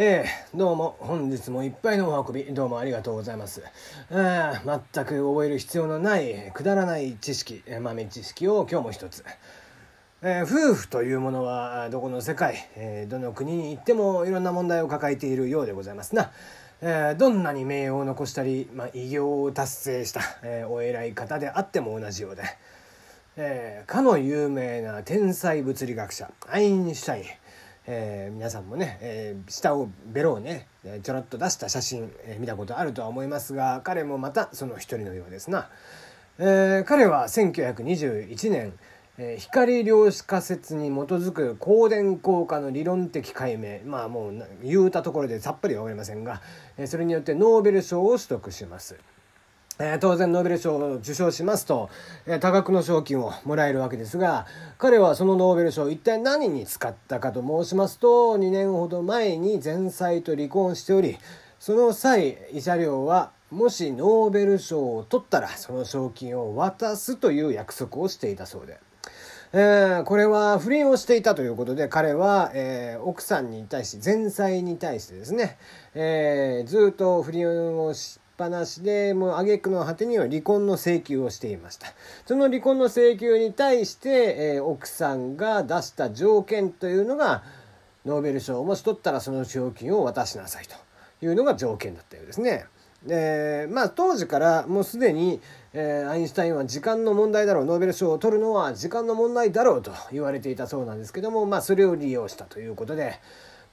えー、どうも本日もいっぱいのお運びどうもありがとうございます。あ全く覚える必要のないくだらない知識豆知識を今日も一つ、えー、夫婦というものはどこの世界、えー、どの国に行ってもいろんな問題を抱えているようでございますな、えー、どんなに名誉を残したり、まあ、偉業を達成した、え、お偉い方であっても同じようで、え、かの有名な天才物理学者アインシュタイン。えー、皆さんもね、えー、下をベロをねちょろっと出した写真、えー、見たことあるとは思いますが彼もまたその一人のようですな、えー、彼は1921年、えー、光量子仮説に基づく光電効果の理論的解明まあもう言うたところでさっぱりは分かりませんが、えー、それによってノーベル賞を取得します。えー、当然ノーベル賞を受賞しますと、えー、多額の賞金をもらえるわけですが彼はそのノーベル賞を一体何に使ったかと申しますと2年ほど前に前妻と離婚しておりその際慰謝料はもしノーベル賞を取ったらその賞金を渡すという約束をしていたそうで。えー、これは不倫をしていたということで彼は、えー、奥さんに対し前妻に対してですね、えー、ずっと不倫をしてぱなしでもう挙句の果てには離婚の請求をしていましたその離婚の請求に対して、えー、奥さんが出した条件というのがノーベル賞をもし取ったらその賞金を渡しなさいというのが条件だったようですね。でまあ当時からもうすでに、えー、アインシュタインは時間の問題だろうノーベル賞を取るのは時間の問題だろうと言われていたそうなんですけどもまあそれを利用したということで。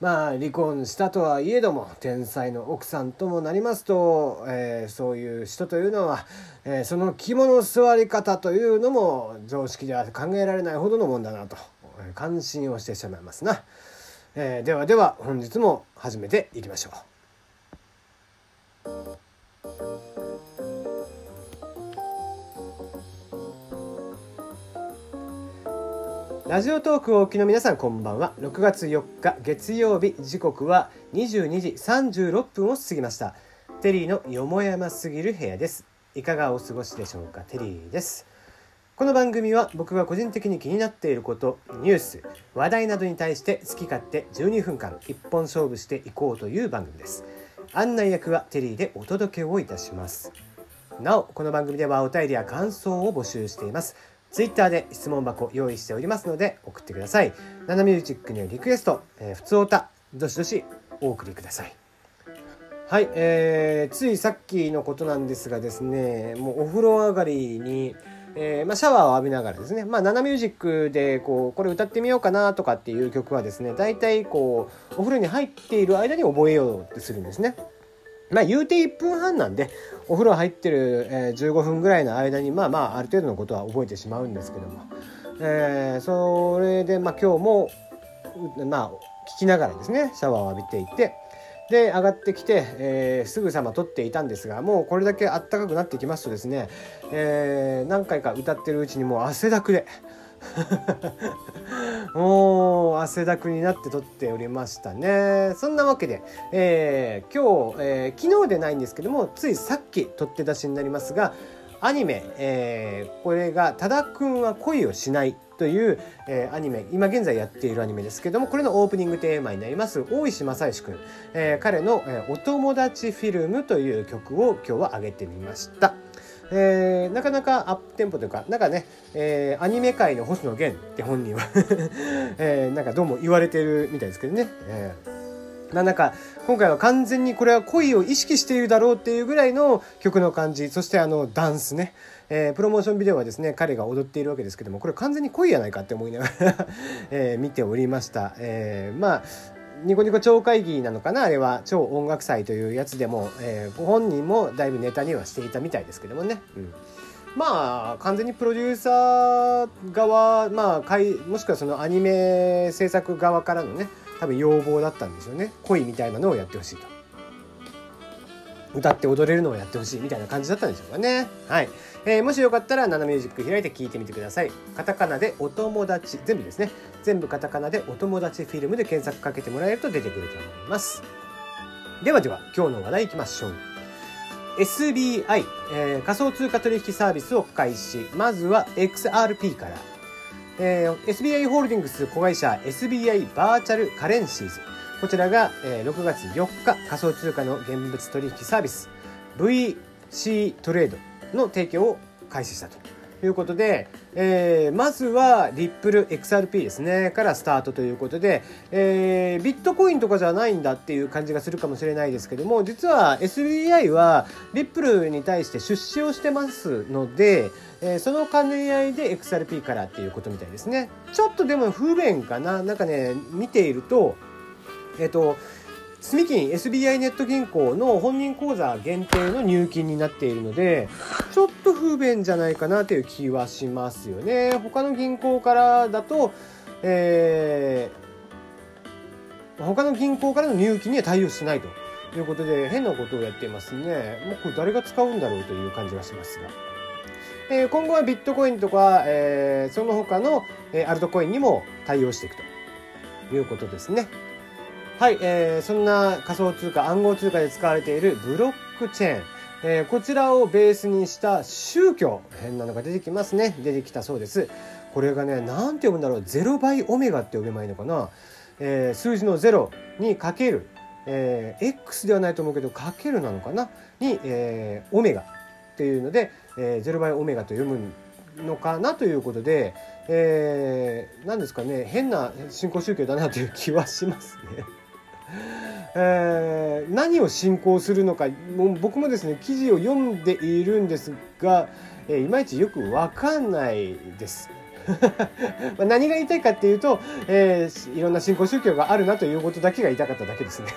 まあ離婚したとはいえども天才の奥さんともなりますと、えー、そういう人というのは、えー、その肝の座り方というのも常識では考えられないほどのもんだなと感心をしてしまいますな、えー、ではでは本日も始めていきましょう。ラジオトークをお聞きの皆さんこんばんは。6月4日月曜日。時刻は22時36分を過ぎました。テリーのよもやますぎる部屋です。いかがお過ごしでしょうか？テリーです。この番組は僕が個人的に気になっていることニュース話題などに対して好き勝手12分間一本勝負していこうという番組です。案内役はテリーでお届けをいたします。なおこの番組ではお便りや感想を募集しています。ツイッターで質問箱用意しておりますので送ってください。ナナミュージックによるリクエスト、えー、普通歌、どしどしお送りください。はい、えー、ついさっきのことなんですがですね、もうお風呂上がりに、えーまあ、シャワーを浴びながらですね、まあ、ナナミュージックでこうこれ歌ってみようかなとかっていう曲はですね大体こうお風呂に入っている間に覚えようってするんですね。まあ言うて1分半なんでお風呂入ってる、え、15分ぐらいの間にまあまあある程度のことは覚えてしまうんですけども、えー、それでまあ今日もまあ聞きながらですねシャワーを浴びていてで上がってきて、えー、すぐさま撮っていたんですがもうこれだけあったかくなってきますとですね、えー、何回か歌ってるうちにもう汗だくで。もう汗だくになって撮っておりましたねそんなわけで、えー、今日、えー、昨日でないんですけどもついさっき撮って出しになりますがアニメ、えー、これが「多田くんは恋をしない」という、えー、アニメ今現在やっているアニメですけどもこれのオープニングテーマになります大石正義くん、えー、彼の、え「お友達フィルム」という曲を今日は上げてみました。えー、なかなかアップテンポというか、なんかね、えー、アニメ界の星野源って本人は えー、なんかどうも言われてるみたいですけどね。えー、なんか今回は完全にこれは恋を意識しているだろうっていうぐらいの曲の感じそしてあのダンスね、えー、プロモーションビデオはですね彼が踊っているわけですけどもこれ完全に恋やないかって思いながら えー、見ておりました、えー、まあニコニコ超会議なのかな？あれは超音楽祭というやつでも、えー、ご本人もだいぶネタにはしていたみたいですけどもね、うん、まあ完全にプロデューサー側まあもしくはそのアニメ制作側からのね多分要望だったんでしょうね。恋みたいなのをやってほしいと歌って踊れるのをやってほしいみたいな感じだったんでしょうかねはいえー、もしよかったら、ナナミュージック開いて聞いてみてください。カタカナでお友達、全部ですね。全部カタカナでお友達フィルムで検索かけてもらえると出てくると思います。ではでは、今日の話題いきましょう。SBI、えー、仮想通貨取引サービスを開始。まずは XRP から。えー、SBI ホールディングス子会社 SBI バーチャルカレンシーズ。こちらが、えー、6月4日仮想通貨の現物取引サービス VC トレードの提供を開始したということで、えー、まずはリップル XRP ですねからスタートということで、えー、ビットコインとかじゃないんだっていう感じがするかもしれないですけども実は SBI はリップルに対して出資をしてますので、えー、その兼ね合いで XRP からっていうことみたいですね。ちょっとでも不便かな。なんかね見ているとえっ、と住金 SBI ネット銀行の本人口座限定の入金になっているのでちょっと不便じゃないかなという気はしますよね他の銀行からだと、えー、他の銀行からの入金には対応しないということで変なことをやっていますねもうこれ誰が使うんだろうという感じがしますが。えー、今後はビットコインとか、えー、その他の、えー、アルトコインにも対応していくということですね。はい、えー、そんな仮想通貨暗号通貨で使われているブロックチェーン、えー、こちらをベースにした宗教変なのが出てきますね。出てきたそうです。これがね何て読むんだろう。0倍オメガって呼べばいいのかな、えー、数字の0にかける、えー、X ではないと思うけどかけるなのかな？に、えー、オメガっていうので、えー、0倍オメガと読むのかなということで、えー、何ですかね。変な新興宗教だなという気はしますね。えー、何を信仰するのかもう僕もですね記事を読んでいるんですが、えー、いまいちよく分かんないです。何が言いたいかっていうと、えー、いろんな信仰宗教があるなということだけが言いたかっただけですね。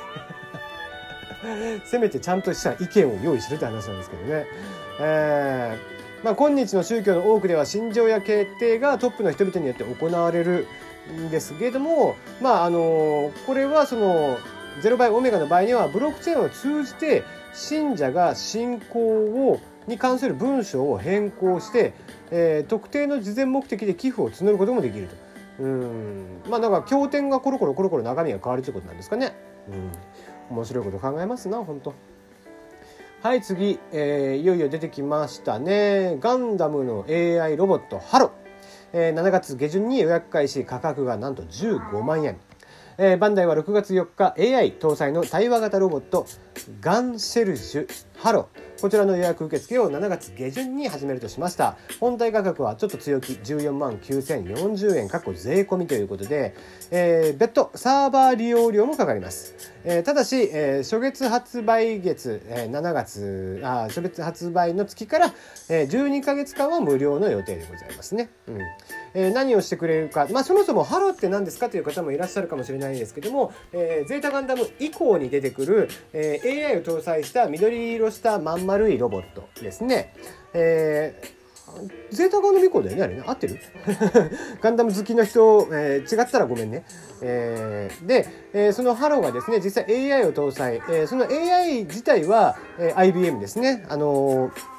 せめてちゃんとした意見を用意するって話なんですけどね。えーまあ、今日の宗教の多くでは信条や決定がトップの人々によって行われるんですけれども、まあ、あのこれはその0倍オメガの場合にはブロックチェーンを通じて信者が信仰をに関する文章を変更して、えー、特定の事前目的で寄付を募ることもできると。うんまあなんか経典がコロコロコロコロ中身が変わるということなんですかね。うん面白いこと考えますな本当。はい次、えー、いよいよ出てきましたねガンダムの AI ロボットハロえー、7月下旬に予約開始価格がなんと15万円、えー、バンダイは6月4日 AI 搭載の対話型ロボットガンシェルジュハロこちらの予約受付を7月下旬に始めるとしました。本体価格はちょっと強気14万9040円過去税込みということで、えー、別途サーバー利用料もかかります、えー、ただし、えー、初月発売月、えー、7月あ初月発売の月から、えー、12か月間は無料の予定でございますね、うん。えー、何をしてくれるか、まあ、そもそもハロって何ですかという方もいらっしゃるかもしれないですけども、えー、ゼータガンダム以降に出てくる、えー、AI を搭載した緑色したまん丸いロボットですね。えーゼータガンダム以降だよねあれね合ってる？ガンダム好きの人、えー、違ったらごめんね。えー、で、えー、そのハロがですね実際 AI を搭載、えー、その AI 自体は、えー、IBM ですね。あのー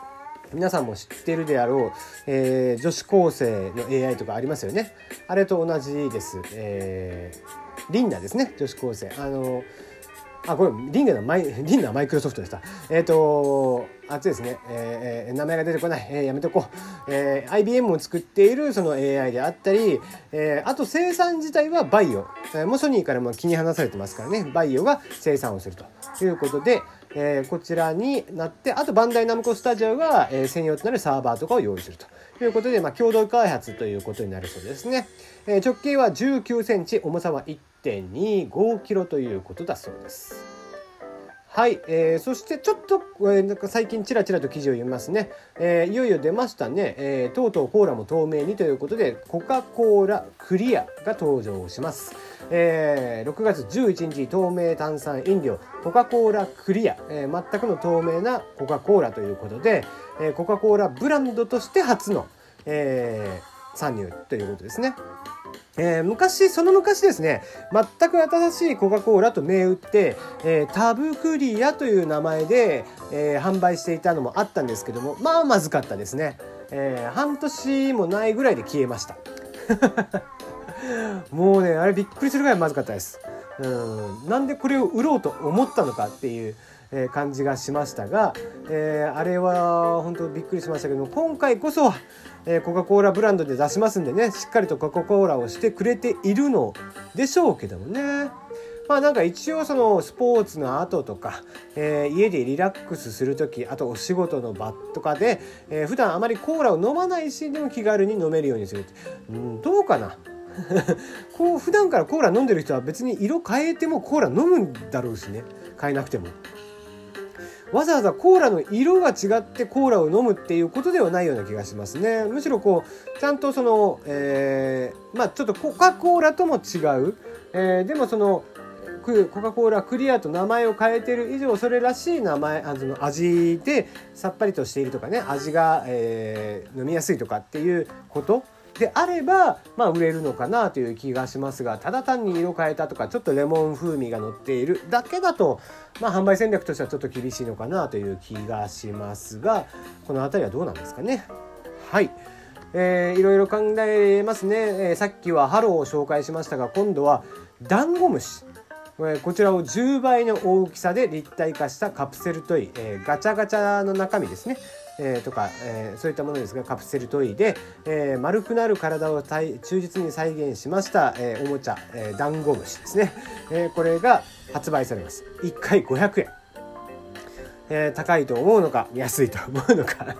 皆さんも知ってるであろう、えー、女子高生の AI とかありますよね。あれと同じです。えー、りんなですね、女子高生。あのあ、これ、りんなのマイ、りんなはマイクロソフトでした。えっ、ー、と、あっちですね、えー、名前が出てこない、えー、やめとこう。えー、IBM を作っているその AI であったり、えー、あと生産自体はバイオ。えー、もうソニーからも気に離されてますからね、バイオが生産をするということで、え、こちらになってあとバンダイナムコスタジオが、え、専用となるサーバーとかを用意するということで、まあ、共同開発ということになるそうですね、え、直径は19センチ重さは1.25キロということだそうです。はい、えー、そしてちょっと、えー、なんか最近ちらちらと記事を読みますね、えー、いよいよ出ましたね、えー、とうとうコーラも透明にということでコカ・コーラクリアが登場します、えー、6月11日透明炭酸飲料コカ・コーラクリア、えー、全くの透明なコカ・コーラということで、えー、コカ・コーラブランドとして初の、えー、参入ということですね。えー、昔、その昔ですね、全く新しいコカ・コーラと銘打って、えー、タブクリアという名前で、えー、販売していたのもあったんですけども、まあまずかったですね。え、半年もないぐらいで消えました。もうね、あれびっくりするぐらいまずかったです。うん、なんでこれを売ろうと思ったのかっていう、え感じがしましたが、えー、あれは本当びっくりしましたけど今回こそは、えー、コカ・コーラブランドで出しますんでねしっかりとコカ・コーラをしてくれているのでしょうけどもね。まあなんか一応そのスポーツの後とか、えー、家でリラックスする時あとお仕事の場とかで、えー、普段あまりコーラを飲まないしでも気軽に飲めるようにする、うん、どうかな？こう普段からコーラ飲んでる人は別に色変えてもコーラ飲むんだろうしね変えなくても。わざわざコーラの色が違ってコーラを飲むっていうことではないような気がしますね。むしろこうちゃんとその、えー、まあちょっとコカ・コーラとも違う、えー、でもそのコカ・コーラクリアと名前を変えてる以上それらしい名前あの味でさっぱりとしているとかね味が、えー、飲みやすいとかっていうことであれば、まあ、売れるのかなという気がしますがただ単に色変えたとかちょっとレモン風味が乗っているだけだと、まあ、販売戦略としてはちょっと厳しいのかなという気がしますがこの辺りはどうなんですかね。はい。えー、いろいろ考えますね、えー、さっきはハロを紹介しましたが今度はダンゴムシ。こちらを10倍の大きさで立体化したカプセルトイ、えー、ガチャガチャの中身ですね。えー、とか、えー、そういったものですがカプセルトイで、えー、丸くなる体を忠実に再現しました、えー、おもちゃ、えー、ダンゴムシですね、えー、これが発売されます。1回500円、えー、高いと思うのか安いと思うのか。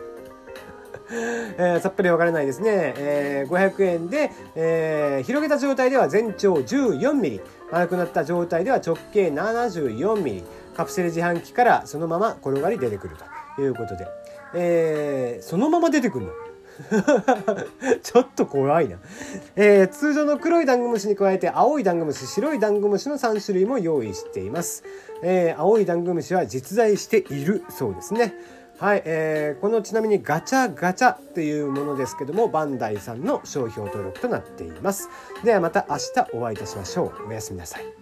えー、さっぱり分からないですね、えー、500円で、えー、広げた状態では全長 14mm 丸くなった状態では直径 74mm カプセル自販機からそのまま転がり出てくるということで。えー、そのまま出てくるの。ちょっと怖いな、えー、通常の黒いダンゴムシに加えて青いダンゴムシ白いダンゴムシの3種類も用意しています、えー、青いダンゴムシは実在しているそうですね。はい、えー、このちなみにガチャガチャっていうものですけどもバンダイさんの商標登録となっています。ではまた明日お会いいたしましょう。おやすみなさい。